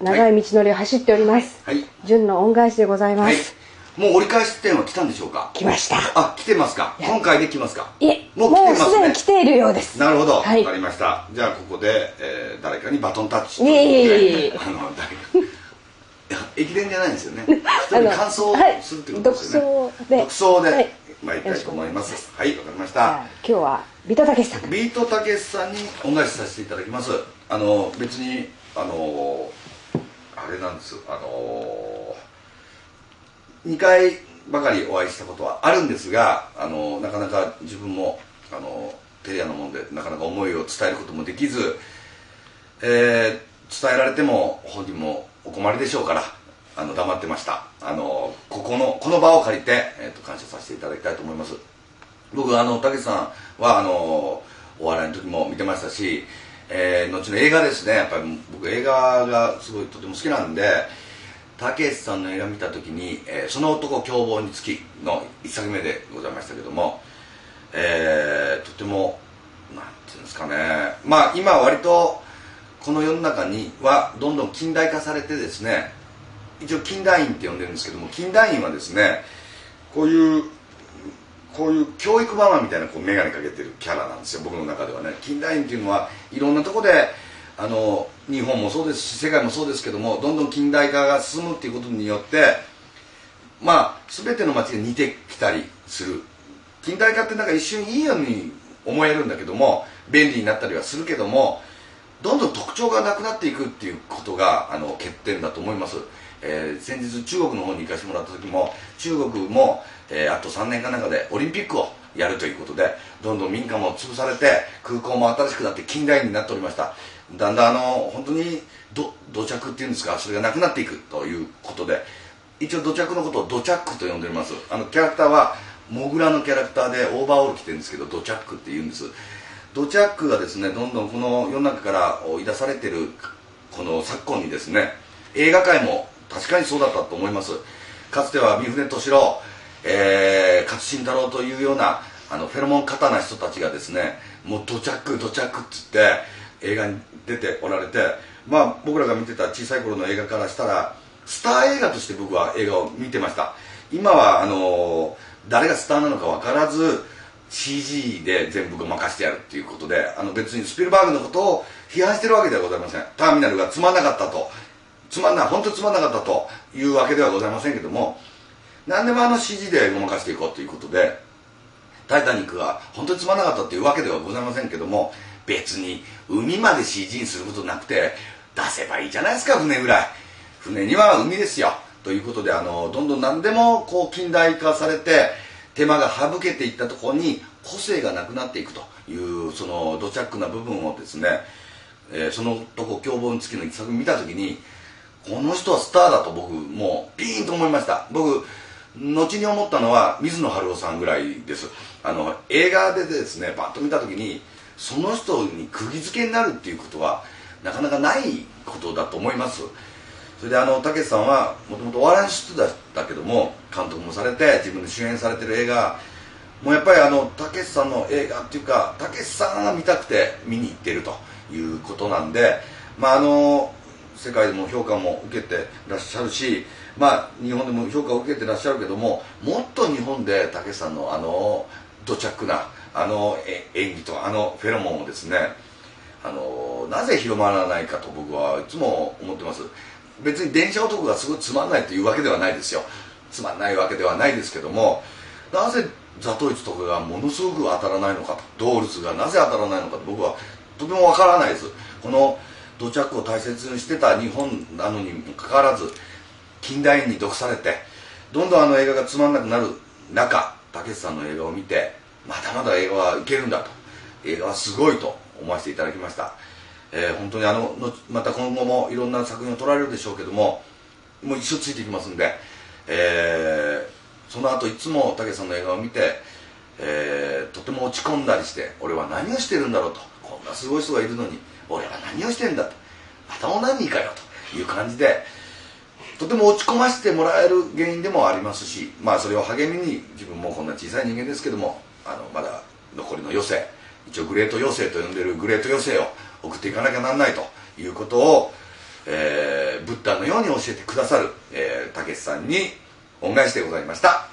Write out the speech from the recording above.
長い道のりを走っております。はい。純の恩返しでございまはい。す。もう折り返し地点は来たんでしょうか？来ました。あ来てますか？今回で来ますか？いえ、ももうう来てますね。すでに来ているようです。なるほど、はい。わかりました。じゃあここで、えー誰かにバトンタッチ。いえいえいえあの誰か。いや駅伝じゃないんですよね。人に感想するってことですよね、独走で。独走で。はい。参りたいと思います。はいわかりました。今日はビトタケシさん。ビートたけしさんに恩返しさせていただきます。あの別にあのあれなんですあの2回ばかりお会いしたことはあるんですがあのなかなか自分もあのテレアのもんでなかなか思いを伝えることもできず、えー伝えられても本人もお困りでしょうからあの黙ってました。あのここのこの場を借りて、えー、と感謝させていただきたいと思います。僕あのたけしさんはあのお笑いの時も見てましたし、えー後の映画ですね。やっぱり僕映画がすごいとても好きなんでたけしさんの映画見た時に「えーその男凶暴につき」の一作目でございましたけども、えーとてもなんていうんですかね。まあ今割とこの世の中にはどんどん近代化されてですね一応近代員って呼んでるんですけども近代員はですねこういうこういう教育ママみたいなこう眼鏡かけてるキャラなんですよ僕の中ではね。近代員っていうのはいろんなとこであの日本もそうですし世界もそうですけどもどんどん近代化が進むっていうことによってまあ全ての街が似てきたりする。近代化ってなんか一瞬いいように思えるんだけども便利になったりはするけどもどんどん特徴がなくなっていくっていうことがあの欠点だと思います、えー先日中国の方に行かせてもらった時も中国も、えーあと3年かなんかでオリンピックをやるということでどんどん民家も潰されて空港も新しくなって近代になっておりました。だんだんあの本当に土着っていうんですかそれがなくなっていくということで一応土着のことをドチャックと呼んでおります。あのキャラクターはモグラのキャラクターでオーバーオール着てるんですけどドチャックって言うんです。ドチャックがですねどんどんこの世の中から追い出されてるこの昨今にですね映画界も確かにそうだったと思います。かつては三船敏郎、えー、勝新太郎というようなあのフェロモン型な人たちがですねもうドチャックドチャックっつって映画に出ておられてまあ僕らが見てた小さい頃の映画からしたらスター映画として僕は映画を見てました。今はあの誰がスターなのか分からず CG で全部ごまかしてやるっていうことであの別にスピルバーグのことを批判してるわけではございません。ターミナルがつまんなかったと。つまんない本当につまんなかったと。いうわけではございませんけども何でもあの CG でごまかしていこうということで「タイタニック」が本当につまんなかったというわけではございませんけども別に海まで CG にすることなくて出せばいいじゃないですか船ぐらい。船には海ですよ。ということであのどんどん何でもこう近代化されて手間が省けていったところに個性がなくなっていくというその土着な部分をですね、えーそのとこ凶暴につきの一作見た時にこの人はスターだと僕もうピーンと思いました。僕後に思ったのは水野晴郎さんぐらいです。あの映画でですねバッと見た時にその人に釘付けになるっていうことはなかなかないことだと思います。それであのたけしさんはもともとお笑いの人だったけども監督もされて自分で主演されてる映画。もうやっぱりあのたけしさんの映画っていうかたけしさんが見たくて見に行ってるということなんでまああの世界でも評価も受けてらっしゃるしまあ日本でも評価を受けてらっしゃるけどももっと日本でたけしさんのあの土着なあの演技とあのフェロモンをですねあのなぜ広まらないかと僕はいつも思ってます。別に電車男がすごいつまんないというわけではないですよ。つまんないわけではないですけどもなぜザトイツとかがものすごく当たらないのかとドールズがなぜ当たらないのかと僕はとてもわからないです。この土着を大切にしてた日本なのにもかかわらず近代に毒されてどんどんあの映画がつまんなくなる中たけしさんの映画を見てまだまだ映画はいけるんだと。映画はすごいと思わせていただきました、えー本当にあのまた今後もいろんな作品を撮られるでしょうけどももう一生ついていきますんで、えーその後いつもたけしさんの映画を見て、えーとても落ち込んだりして俺は何をしてるんだろうとこんなすごい人がいるのに俺は何をしてんだと頭何かよという感じでとても落ち込ませてもらえる原因でもありますしまあそれを励みに自分もこんな小さい人間ですけどもあのまだ残りの余生一応グレート余生と呼んでるグレート余生を送っていかなきゃなんないということを、えーブッダのように教えてくださるたけしさんに恩返しでございました。